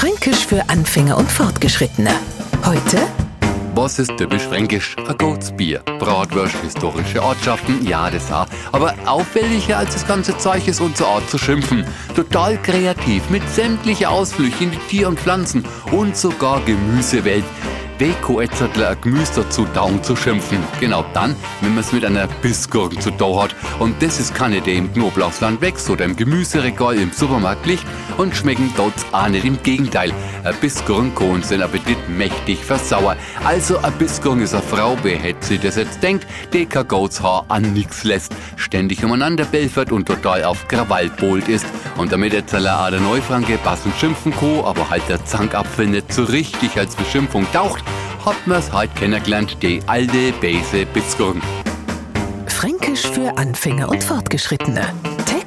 Fränkisch für Anfänger und Fortgeschrittene. Heute Was ist typisch fränkisch? Ein Goatsbier. Bratwurst, historische Ortschaften, ja, das auch. Aber auffälliger als das ganze Zeug ist unsere Art zu schimpfen. Total kreativ, mit sämtlichen Ausflüchen in die Tier- und Pflanzen und sogar Gemüsewelt. Weko Etzertler ein Gemüse dazu down zu schimpfen. Genau dann, wenn man es mit einer Bissgurken zu tun hat. Und das ist keine, die im Knoblauchsland wächst oder im Gemüseregal im Supermarkt liegt und schmecken dort auch nicht. Im Gegenteil, ein Bissgurken kann den Appetit mächtig versauern. Also ein Bissgurken ist eine Frau, wer hätte sie das jetzt denkt, die kein Goatshaar an nix lässt, ständig umeinander belfert und total auf Krawall bolt ist. Und damit der Zeller auch der Neufranke passend schimpfen kann, aber halt der Zankapfel nicht so richtig als Beschimpfung taucht, hat man's halt kennengelernt, die alte Base Bissgurken. Fränkisch für Anfänger und Fortgeschrittene.